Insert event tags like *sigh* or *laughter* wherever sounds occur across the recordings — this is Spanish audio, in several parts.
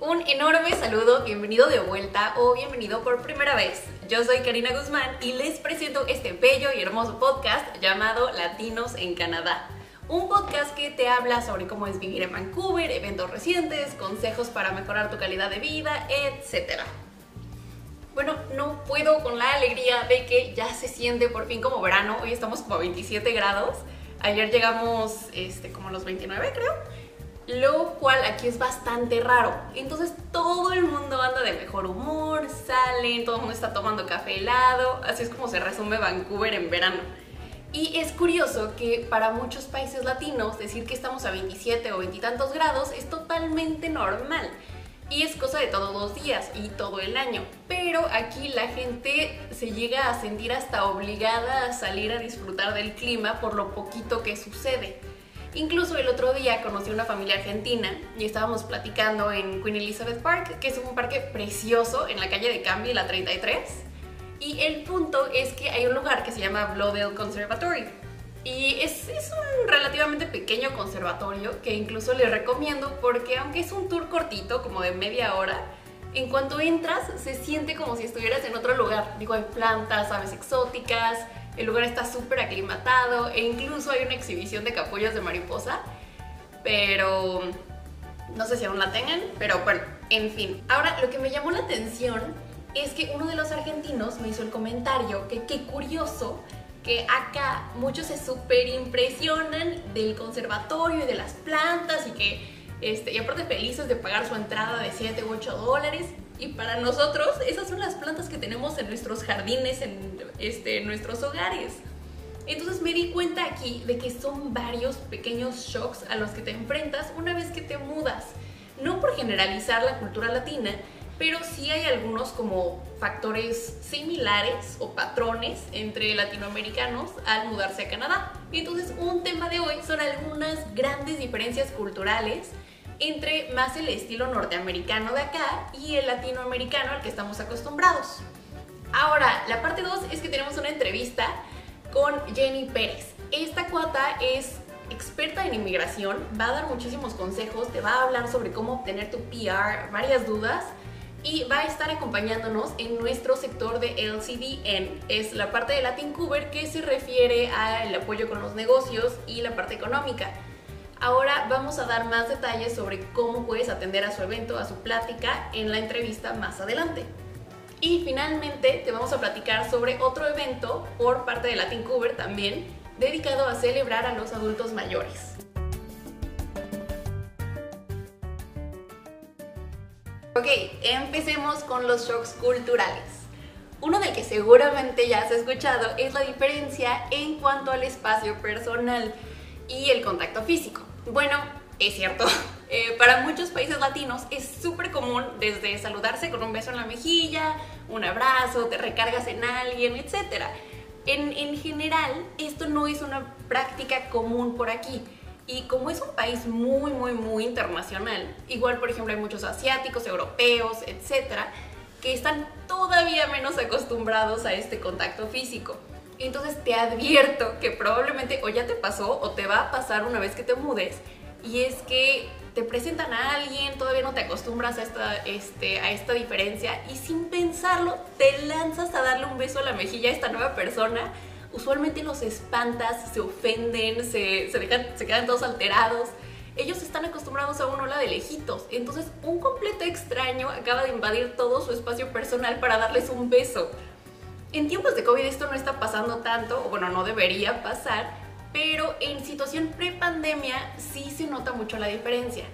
Un enorme saludo, bienvenido de vuelta o bienvenido por primera vez. Yo soy Karina Guzmán y les presento este bello y hermoso podcast llamado Latinos en Canadá. Un podcast que te habla sobre cómo es vivir en Vancouver, eventos recientes, consejos para mejorar tu calidad de vida, etc. Bueno, no puedo con la alegría de que ya se siente por fin como verano. Hoy estamos como a 27 grados. Ayer llegamos este, como a los 29 creo lo cual aquí es bastante raro. Entonces todo el mundo anda de mejor humor, salen, todo el mundo está tomando café helado, así es como se resume Vancouver en verano. Y es curioso que para muchos países latinos decir que estamos a 27 o 20 tantos grados es totalmente normal. Y es cosa de todos los días y todo el año. Pero aquí la gente se llega a sentir hasta obligada a salir a disfrutar del clima por lo poquito que sucede. Incluso el otro día conocí una familia argentina y estábamos platicando en Queen Elizabeth Park, que es un parque precioso en la calle de Cambie, la 33. Y el punto es que hay un lugar que se llama Bloedel Conservatory. Y es, es, un relativamente pequeño conservatorio que incluso les recomiendo porque aunque es un tour cortito, como de media hora, en cuanto entras se siente como si estuvieras en otro lugar. Digo, hay plantas, aves exóticas, el lugar está súper aclimatado e incluso hay una exhibición de capullos de mariposa, pero no sé si aún la tengan, pero bueno, en fin. Ahora, lo que me llamó la atención es que uno de los argentinos me hizo el comentario que qué curioso que acá muchos se súper impresionan del conservatorio y de las plantas y que, este, y aparte felices de pagar su entrada de 7 u 8 dólares, y para nosotros, esas son las plantas que tenemos en nuestros jardines, en este, nuestros hogares. Entonces me di cuenta aquí de que son varios pequeños shocks a los que te enfrentas una vez que te mudas. No por generalizar la cultura latina, pero sí hay algunos como factores similares o patrones entre latinoamericanos al mudarse a Canadá. Entonces un tema de hoy son algunas grandes diferencias culturales entre más el estilo norteamericano de acá y el latinoamericano al que estamos acostumbrados. Ahora, la parte 2 es que tenemos una entrevista con Jenny Pérez. Esta cuata es experta en inmigración, va a dar muchísimos consejos, te va a hablar sobre cómo obtener tu PR, varias dudas y va a estar acompañándonos en nuestro sector de LCDN. Es la parte de Latin Cover que se refiere al apoyo con los negocios y la parte económica. Ahora vamos a dar más detalles sobre cómo puedes atender a su evento, a su plática en la entrevista más adelante. Y finalmente te vamos a platicar sobre otro evento por parte de Latin Cover también, dedicado a celebrar a los adultos mayores. Ok, empecemos con los shocks culturales. Uno del que seguramente ya has escuchado es la diferencia en cuanto al espacio personal y el contacto físico. Bueno, es cierto. *laughs* Eh, para muchos países latinos es súper común desde saludarse con un beso en la mejilla, un abrazo, te recargas en alguien, etc. En, en general, esto no es una práctica común por aquí. Y como es un país muy, muy, muy internacional, igual por ejemplo hay muchos asiáticos, europeos, etcétera, que están todavía menos acostumbrados a este contacto físico. Entonces te advierto que probablemente o ya te pasó o te va a pasar una vez que te mudes y es que te presentan a alguien, todavía no te acostumbras a esta, este, a esta diferencia y sin pensarlo te lanzas a darle un beso a la mejilla a esta nueva persona. Usualmente los espantas, se ofenden, se, se, dejan, se quedan todos alterados. Ellos están acostumbrados a un hola de lejitos, entonces un completo extraño acaba de invadir todo su espacio personal para darles un beso. En tiempos de COVID esto no está pasando tanto, o bueno, no debería pasar, pero en situación pre-pandemia sí se nota mucho la diferencia.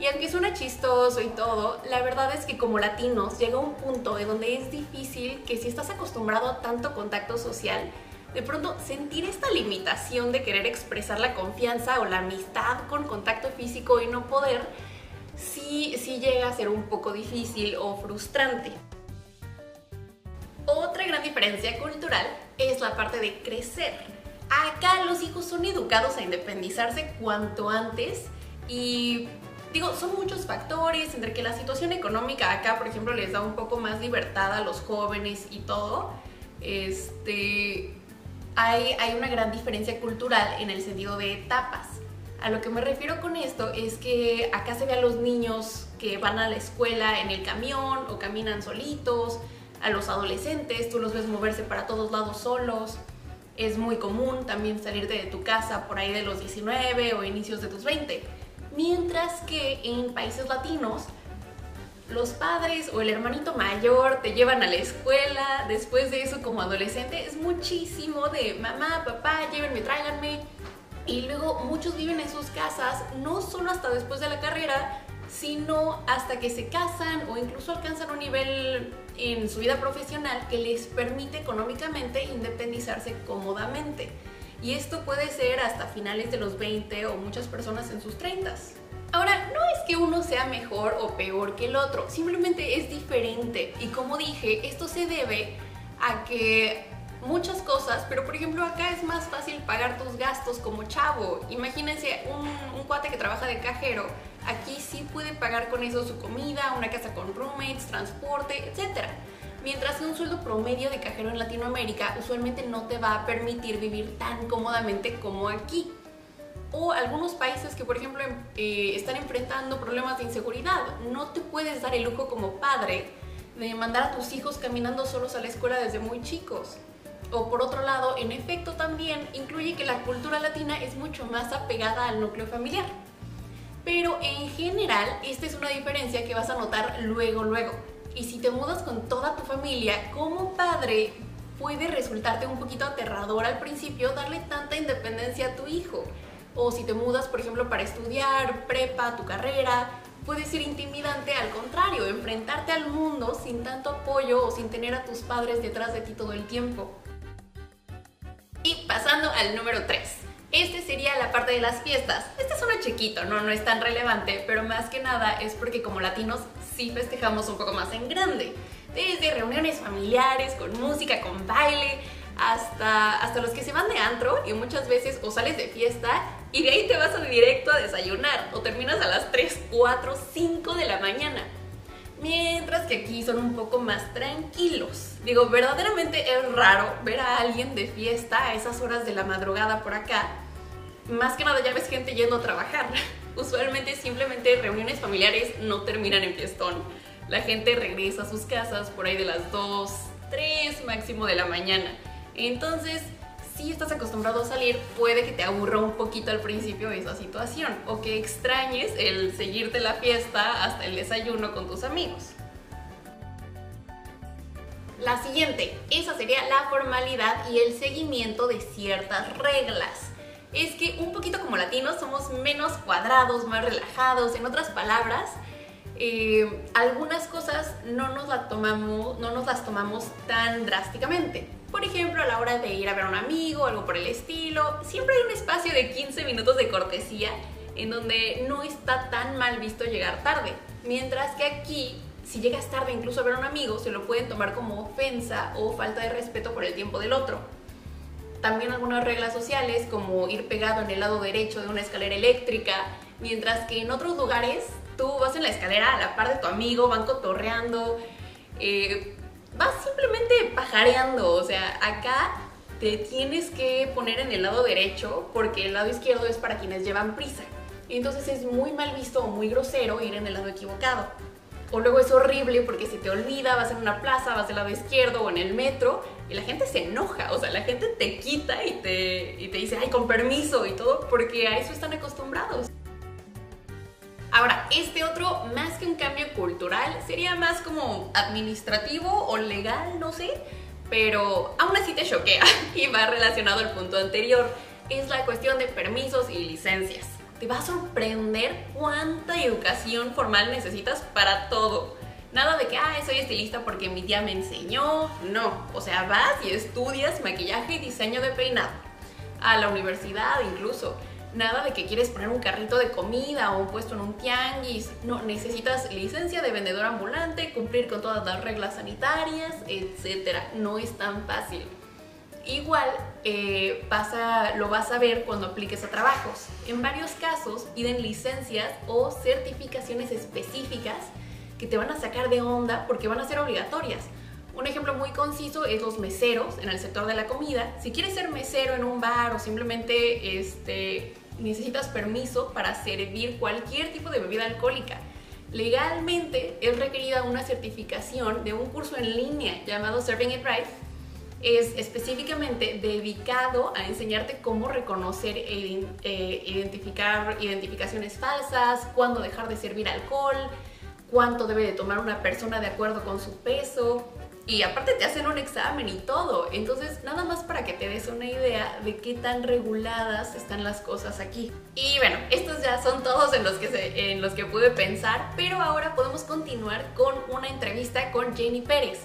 Y aunque suena chistoso y todo, la verdad es que como latinos llega un punto de donde es difícil que si estás acostumbrado a tanto contacto social, de pronto sentir esta limitación de querer expresar la confianza o la amistad con contacto físico y no poder, sí, sí llega a ser un poco difícil o frustrante. Otra gran diferencia cultural es la parte de crecer. Acá los hijos son educados a independizarse cuanto antes y digo, son muchos factores, entre que la situación económica acá, por ejemplo, les da un poco más libertad a los jóvenes y todo, este, hay, hay una gran diferencia cultural en el sentido de etapas. A lo que me refiero con esto es que acá se ve a los niños que van a la escuela en el camión o caminan solitos, a los adolescentes, tú los ves moverse para todos lados solos. Es muy común también salirte de tu casa por ahí de los 19 o inicios de tus 20. Mientras que en países latinos, los padres o el hermanito mayor te llevan a la escuela, después de eso como adolescente es muchísimo de mamá, papá, llévenme, tráiganme, y luego muchos viven en sus casas no solo hasta después de la carrera, sino hasta que se casan o incluso alcanzan un nivel en su vida profesional que les permite económicamente independizarse cómodamente. Y esto puede ser hasta finales de los 20 o muchas personas en sus 30. Ahora, no es que uno sea mejor o peor que el otro, simplemente es diferente. Y como dije, esto se debe a que muchas cosas, pero por ejemplo acá es más fácil pagar tus gastos como chavo. Imagínense un, un, cuate que trabaja de cajero, aquí sí puede pagar con eso su comida, una casa con roommates, transporte, etc. Mientras que un sueldo promedio de cajero en Latinoamérica usualmente no te va a permitir vivir tan cómodamente como aquí. O algunos países que por ejemplo em, eh, están enfrentando problemas de inseguridad, no te puedes dar el lujo como padre de mandar a tus hijos caminando solos a la escuela desde muy chicos. O por otro lado, en efecto también incluye que la cultura latina es mucho más apegada al núcleo familiar. Pero en general, esta es una diferencia que vas a notar luego, luego. Y si te mudas con toda tu familia, como padre, puede resultarte un poquito aterrador al principio darle tanta independencia a tu hijo. O si te mudas, por ejemplo, para estudiar, prepa, tu carrera, puede ser intimidante al contrario, enfrentarte al mundo sin tanto apoyo o sin tener a tus padres detrás de ti todo el tiempo. Y pasando al número 3. Este sería la parte de las fiestas. Este es uno chiquito, ¿no? no es tan relevante, pero más que nada es porque como latinos sí festejamos un poco más en grande. Desde reuniones familiares, con música, con baile, hasta, hasta los que se van de antro y muchas veces o sales de fiesta y de ahí te vas directo a desayunar o terminas a las 3, 4, 5 de la mañana mientras que aquí son un poco más tranquilos. Digo, verdaderamente es raro ver a alguien de fiesta a esas horas de la madrugada por acá. Más que nada ya ves gente yendo a trabajar. *laughs* Usualmente simplemente reuniones familiares no terminan en fiestón. La gente regresa a sus casas por ahí de las 2, 3 máximo de la mañana. Entonces, si estás acostumbrado a salir, puede que te aburra un poquito al principio esa situación o que extrañes el seguirte la fiesta hasta el desayuno con tus amigos. La siguiente, esa sería la formalidad y el seguimiento de ciertas reglas. Es que un poquito como latinos somos menos cuadrados, más relajados, en otras palabras, eh, algunas cosas no nos, no nos las tomamos tan drásticamente. Por ejemplo, a la hora de ir a ver a un amigo algo por el estilo, siempre hay un espacio de 15 minutos de cortesía en donde no está tan mal visto llegar tarde. Mientras que aquí, si llegas tarde incluso a ver a un amigo, se lo pueden tomar como ofensa o falta de respeto por el tiempo del otro. También algunas reglas sociales como ir pegado en el lado derecho de una escalera eléctrica, mientras que en otros lugares tú vas en la escalera a la par de tu amigo, van cotorreando, eh, vas simplemente pajareando, o sea, acá te tienes que poner en el lado derecho porque el lado izquierdo es para quienes llevan prisa. Entonces es muy mal visto o muy grosero ir en el lado equivocado. O luego es horrible porque se te olvida, vas en una plaza, vas del lado izquierdo o en el metro la gente se enoja, o sea, la gente te quita y te, y te dice, ay, con permiso y todo, porque a eso están acostumbrados. Ahora, este otro, más que un cambio cultural, sería más como administrativo o legal, no sé, pero aún así te choquea *laughs* y va relacionado al punto anterior. Es la cuestión de permisos y licencias. Te va a sorprender cuánta educación formal necesitas para todo. Nada de que, ah, soy estilista porque mi tía me enseñó. No, o sea, vas y estudias maquillaje y diseño de peinado. A la universidad incluso nada de que quieres poner un carrito de comida o un puesto en un tianguis. No, necesitas licencia de vendedor ambulante, cumplir con todas las reglas sanitarias, etc. No es tan fácil. Igual eh, pasa, lo vas a ver cuando apliques a trabajos. En varios casos piden licencias o certificaciones específicas que te van a sacar de onda porque van a ser obligatorias. Un ejemplo muy conciso es los meseros en el sector de la comida. Si quieres ser mesero en un bar o simplemente este, necesitas permiso para servir cualquier tipo de bebida alcohólica. Legalmente es requerida una certificación de un curso en línea llamado Serving It Right. Es específicamente dedicado a enseñarte cómo reconocer e eh, identificar identificaciones falsas, cuándo dejar de servir alcohol, cuánto debe de tomar una persona de acuerdo con su peso, y aparte te hacen un examen y todo. Entonces, nada más para que te des una idea de qué tan reguladas están las cosas aquí. Y bueno, estos ya son todos en los que, se, en los que pude pensar, pero ahora podemos continuar con una entrevista con Jenny Pérez.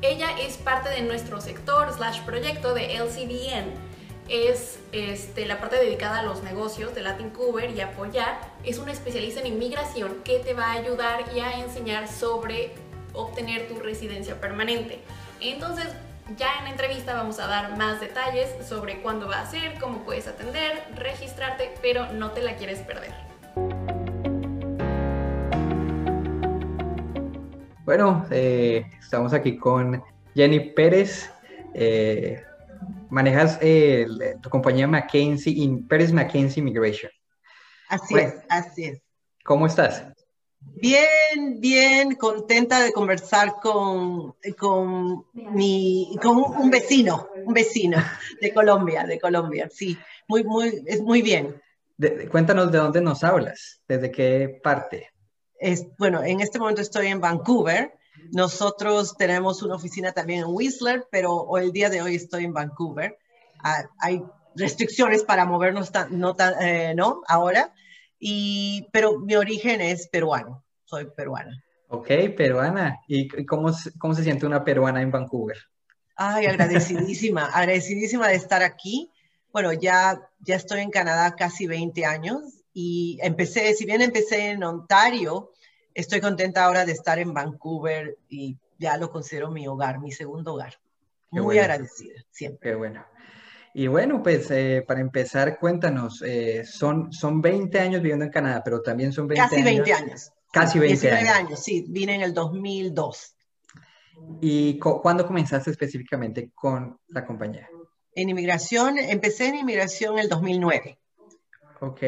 Ella es parte de nuestro sector slash proyecto de LCDN. Es este, la parte dedicada a los negocios de Latin Cover y apoyar. Es una especialista en inmigración que te va a ayudar y a enseñar sobre obtener tu residencia permanente. Entonces, ya en la entrevista vamos a dar más detalles sobre cuándo va a ser, cómo puedes atender, registrarte, pero no te la quieres perder. Bueno, eh, estamos aquí con Jenny Pérez. Eh, manejas eh, tu compañía Mackenzie, Pérez Mackenzie Immigration. Así es, así es. ¿Cómo estás? Bien, bien, contenta de conversar con, con, mi, con un vecino, un vecino de Colombia, de Colombia, sí, muy, muy, es muy bien. cuéntanos de dónde nos hablas, desde qué parte. Es, bueno, en este momento estoy en Vancouver. Nosotros tenemos una oficina también en Whistler, pero el día de hoy estoy en Vancouver. Ah, hay restricciones para movernos no, tan, eh, ¿no? ahora, y, pero mi origen es peruano, soy peruana. Ok, peruana. ¿Y cómo, cómo se siente una peruana en Vancouver? Ay, agradecidísima, *laughs* agradecidísima de estar aquí. Bueno, ya, ya estoy en Canadá casi 20 años y empecé, si bien empecé en Ontario, estoy contenta ahora de estar en Vancouver y ya lo considero mi hogar, mi segundo hogar. Muy agradecida, siempre. Qué bueno. Y bueno, pues eh, para empezar, cuéntanos, eh, son, son 20 años viviendo en Canadá, pero también son 20 Casi 20 años. Casi 20 años. años, sí, vine en el 2002. ¿Y cuándo comenzaste específicamente con la compañía? En inmigración, empecé en inmigración en el 2009. Ok.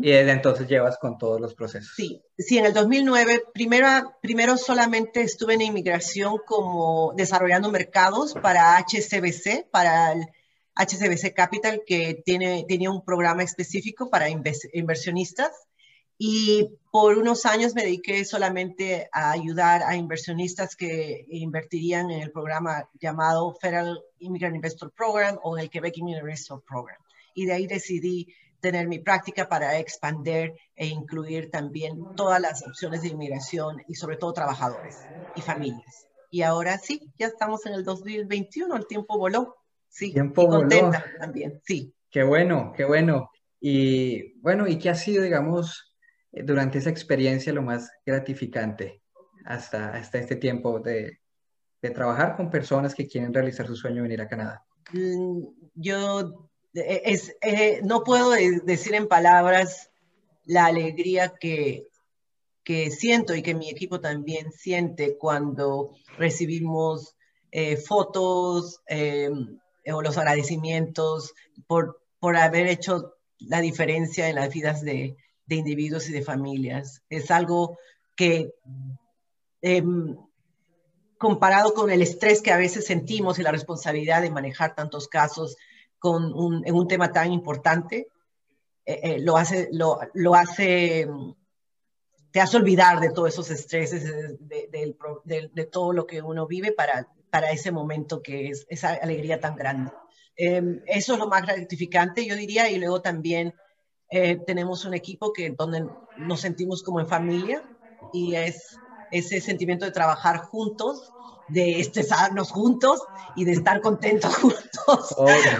Y desde entonces llevas con todos los procesos. Sí, sí, en el 2009, primero, primero solamente estuve en inmigración como desarrollando mercados para HCBC, para el HCBC Capital, que tiene, tenía un programa específico para inversionistas. Y por unos años me dediqué solamente a ayudar a inversionistas que invertirían en el programa llamado Federal Immigrant Investor Program o en el Quebec Immigrant Investor Program. Y de ahí decidí tener mi práctica para expandir e incluir también todas las opciones de inmigración y sobre todo trabajadores y familias. Y ahora sí, ya estamos en el 2021, el tiempo voló. Sí, Tiempo contenta también, sí. Qué bueno, qué bueno. Y bueno, ¿y qué ha sido, digamos, eh, durante esa experiencia lo más gratificante hasta, hasta este tiempo de, de trabajar con personas que quieren realizar su sueño de venir a Canadá? Mm, yo es, eh, no puedo decir en palabras la alegría que, que siento y que mi equipo también siente cuando recibimos fotos, eh, o los agradecimientos por, por haber hecho la diferencia en las vidas de, de individuos y de familias. Es algo que, em, comparado con el estrés que a veces sentimos y la responsabilidad de manejar tantos casos con un, en un tema tan importante, eh, eh, lo hace, lo, lo, hace, te hace olvidar de todos esos estreses, de, de, de todo lo que uno vive para para ese momento que es esa alegría tan grande. Em, eso es lo más gratificante, yo diría, y luego también eh, tenemos un equipo que donde nos sentimos como en familia y es ese sentimiento de trabajar juntos, de estresarnos juntos y de estar contentos *laughs* juntos.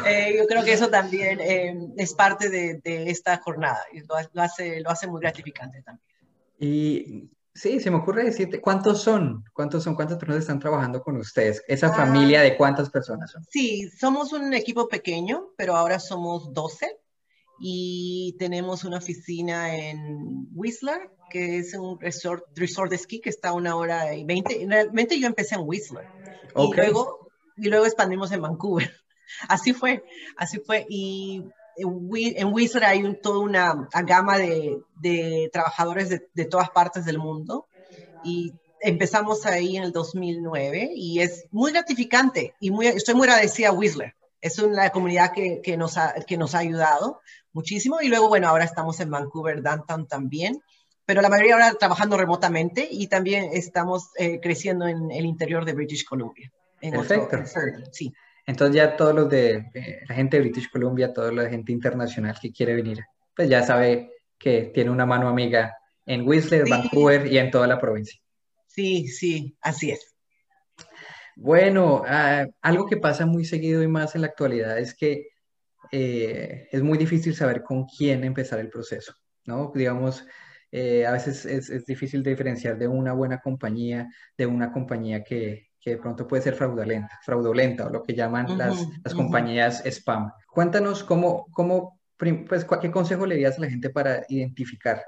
Eh, yo creo que eso también em, es parte de, de esta jornada y lo, lo, hace, lo hace muy gratificante también. Y Sí, se me ocurre decirte, ¿cuántos son? ¿Cuántos son? ¿Cuántas personas están trabajando con ustedes? ¿Esa ah. familia de cuántas personas son? Sí, somos un equipo pequeño, pero ahora somos 12 y tenemos una oficina en Whistler, que es un resort, resort de esquí que está a una hora y 20. Realmente yo empecé en Whistler y, luego, y luego expandimos en Vancouver. *laughs* Así fue, así fue. Y en Wizard hay toda una, gama de, trabajadores de, todas partes del mundo y empezamos ahí en el 2009 y es muy gratificante y muy, estoy muy agradecida a Whistler. Es una comunidad que, nos ha, que nos ha ayudado muchísimo y luego, bueno, ahora estamos en Vancouver, Downtown también, pero la mayoría ahora trabajando remotamente y también estamos eh, creciendo en el interior de British Columbia. Perfecto. sí. Entonces ya todos los de la gente de British Columbia, toda la gente internacional que quiere venir, pues ya sabe que tiene una mano amiga en Whistler, Vancouver y en toda la provincia. Sí, sí, así es. Bueno, ah, algo que pasa muy seguido y más en la actualidad es que eh, es muy difícil saber con quién empezar el proceso, ¿no? Digamos, eh, a veces es, es, difícil diferenciar de una buena compañía de una compañía que, que de pronto puede ser fraudulenta, fraudulenta o lo que llaman las, las compañías spam. Cuéntanos cómo, cómo pues, ¿qué consejo le darías a la gente para identificar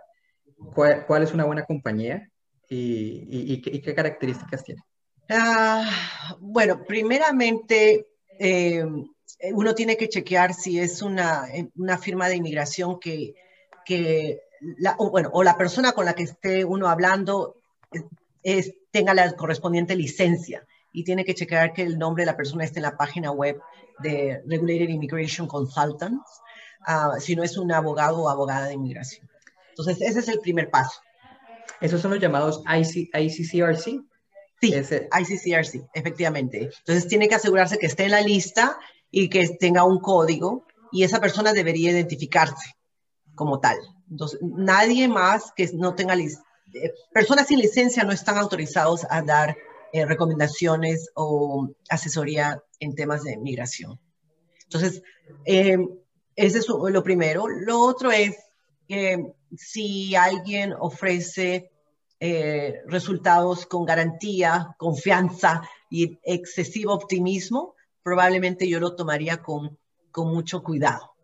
cuál, cuál es una buena compañía y, y, qué, características tiene? Ah, bueno, primeramente, eh, uno tiene que chequear si es una, una firma de inmigración que, que la, o, bueno, o la persona con la que esté uno hablando es, tenga la correspondiente licencia y tiene que checar que el nombre de la persona esté en la página web de Regulated Immigration Consultants, uh, si no es un abogado o abogada de inmigración. Entonces, ese es el primer paso. ¿Esos son los llamados IC, ICCRC? Sí, ICCRC, efectivamente. Entonces, tiene que asegurarse que esté en la lista y que tenga un código y esa persona debería identificarse como tal. Entonces, nadie más que no tenga eh, personas sin licencia no están autorizados a dar eh, recomendaciones o asesoría en temas de migración. Entonces, eh, ese es lo primero. Lo otro es si alguien ofrece resultados con garantía, confianza y excesivo optimismo, probablemente yo lo tomaría con, con mucho cuidado.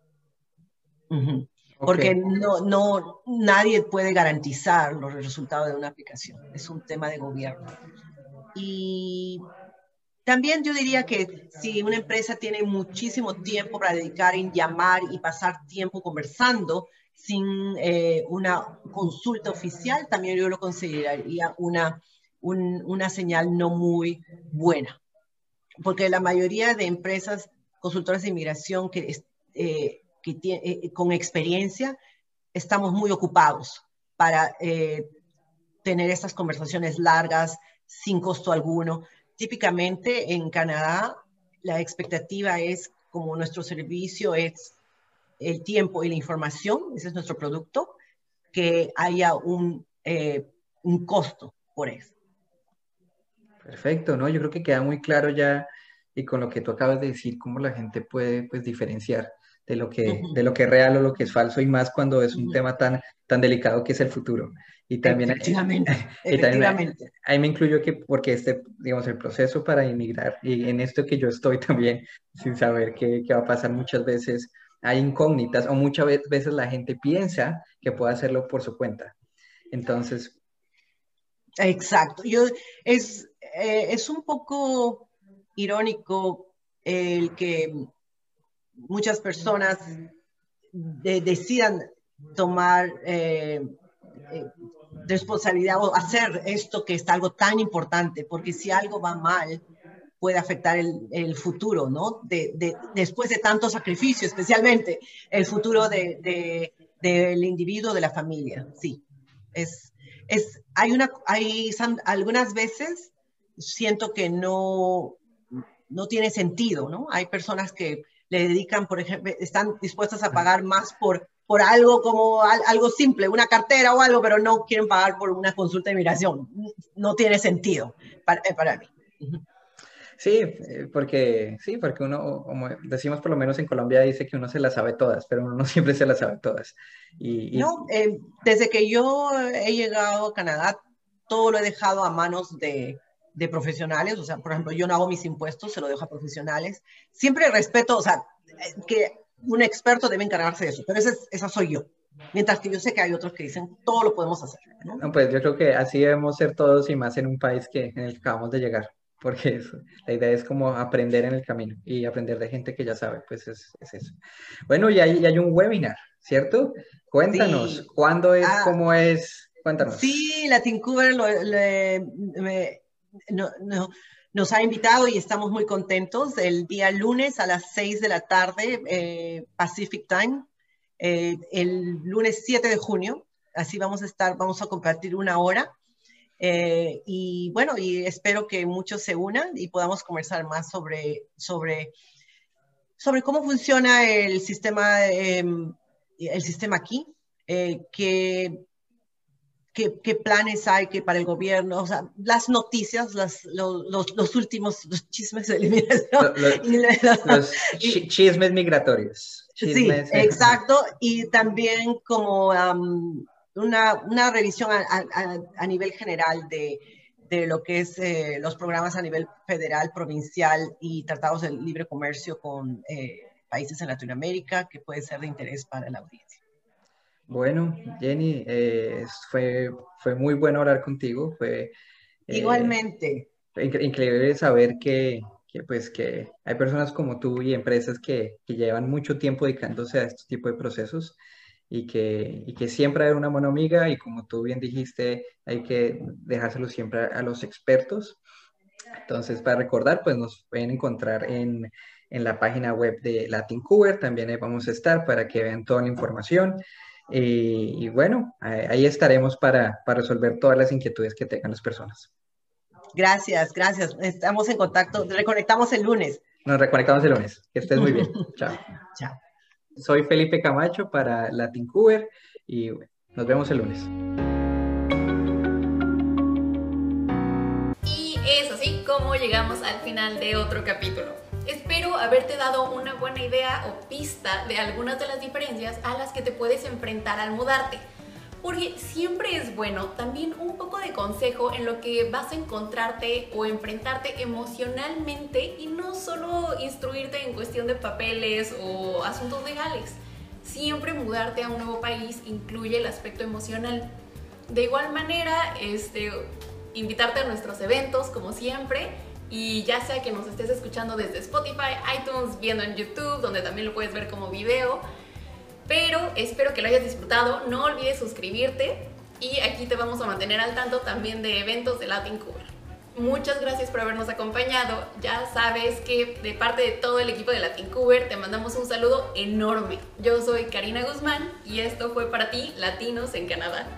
Porque no, no, nadie puede garantizar los resultados de una aplicación, es un tema de gobierno. Y también yo diría que si una empresa tiene muchísimo tiempo para dedicar en llamar y pasar tiempo conversando sin eh, una consulta oficial, también yo lo consideraría una, una señal no muy buena. Porque la mayoría de empresas consultoras de inmigración que eh, que tiene, eh, con experiencia, estamos muy ocupados para eh, tener estas conversaciones largas sin costo alguno. Típicamente en Canadá la expectativa es, como nuestro servicio es el tiempo y la información, ese es nuestro producto, que haya un, eh, un costo por eso. Perfecto, ¿no? Yo creo que queda muy claro ya y con lo que tú acabas de decir, cómo la gente puede pues, diferenciar de lo que, de lo que es real o lo que es falso y más cuando es un tema tan, tan delicado que es el futuro. Y también, efectivamente, *laughs* efectivamente. ahí me incluyo que porque este, digamos, el proceso para inmigrar y en esto que yo estoy *laughs* también sin saber qué, qué va a pasar muchas veces, hay incógnitas o muchas veces la gente piensa que puede hacerlo por su cuenta. Entonces... Exacto. Yo, es, eh, es un poco irónico el que muchas personas decidan tomar eh, eh, responsabilidad o hacer esto que es algo tan importante, porque si algo va mal, puede afectar el, futuro, ¿no? De, después de tanto sacrificio, especialmente el futuro de, del individuo, de la familia. Sí, es, es, hay una, hay algunas veces siento que no, no tiene sentido, ¿no? Hay personas que le dedican, por ejemplo, están dispuestas a pagar más por, por algo como algo simple, una cartera o algo, pero no quieren pagar por una consulta de inmigración. No tiene sentido para, eh, para mí. Sí, eh, porque sí, porque uno, como decimos por lo menos en Colombia, dice que uno se las sabe todas, pero uno no *laughs* siempre se las sabe todas. Y, No, eh, desde que yo he llegado a Canadá, todo lo he dejado a manos de, de profesionales, o sea, por ejemplo, yo no hago mis impuestos, se lo dejo a profesionales. Siempre respeto, o sea, que un experto debe encargarse de eso, pero esa, esa soy yo. Mientras que yo sé que hay otros que dicen, todo lo podemos hacer. ¿no? pues yo creo que así debemos ser todos y más en un país que, en el que acabamos de llegar. Porque la idea es como aprender en el camino y aprender de gente que ya sabe, pues es, eso. Bueno, y hay, hay, un webinar, ¿cierto? Cuéntanos, ¿cuándo es, ah, cómo es? Cuéntanos. Sí, Latin Cover nos ha invitado y estamos muy contentos. El día lunes a las 6 de la tarde, eh, Pacific Time, eh, el lunes 7 de junio, así vamos a estar, vamos a compartir una hora eh, y bueno, y espero que muchos se unan y podamos conversar más sobre, sobre, sobre cómo funciona el sistema, em, el sistema aquí, eh, qué, qué, planes hay que para el gobierno, o sea, las noticias, las, los, los, últimos los chismes de eliminación. *laughs* Los, chismes migratorios. sí, exacto. Y también como una, revisión a, nivel general de, lo que es eh, los programas a nivel federal, provincial y tratados de libre comercio con eh, países en Latinoamérica que puede ser de interés para la audiencia. Bueno, Jenny, eh, fue, fue muy bueno hablar contigo. Fue, Igualmente. increíble saber que, pues, que hay personas como tú y empresas que, que llevan mucho tiempo dedicándose a este tipo de procesos y que, y que siempre hay una mano amiga y como tú bien dijiste, hay que dejárselo siempre a, los expertos. Entonces, para recordar, pues nos pueden encontrar en, en la página web de Latin Cover, también ahí vamos a estar para que vean toda la información. Y, bueno, ahí estaremos para, para resolver todas las inquietudes que tengan las personas. Gracias, gracias. Estamos en contacto. Reconectamos el lunes. Nos reconectamos el lunes. Que estés muy bien. *laughs* Chao. Chao. Soy Felipe Camacho para Latin Cover y nos vemos el lunes. Y es así como llegamos al final de otro capítulo. Espero haberte dado una buena idea o pista de algunas de las diferencias a las que te puedes enfrentar al mudarte porque siempre es bueno también un poco de consejo en lo que vas a encontrarte o enfrentarte emocionalmente y no solo instruirte en cuestión de papeles o asuntos legales. Siempre mudarte a un nuevo país incluye el aspecto emocional. De igual manera, este, invitarte a nuestros eventos como siempre y ya sea que nos estés escuchando desde Spotify, iTunes, viendo en YouTube, donde también lo puedes ver como video pero espero que lo hayas disfrutado. No olvides suscribirte y aquí te vamos a mantener al tanto también de eventos de Latin Cover. Muchas gracias por habernos acompañado. Ya sabes que de parte de todo el equipo de Latin Cover te mandamos un saludo enorme. Yo soy Karina Guzmán y esto fue para ti Latinos en Canadá.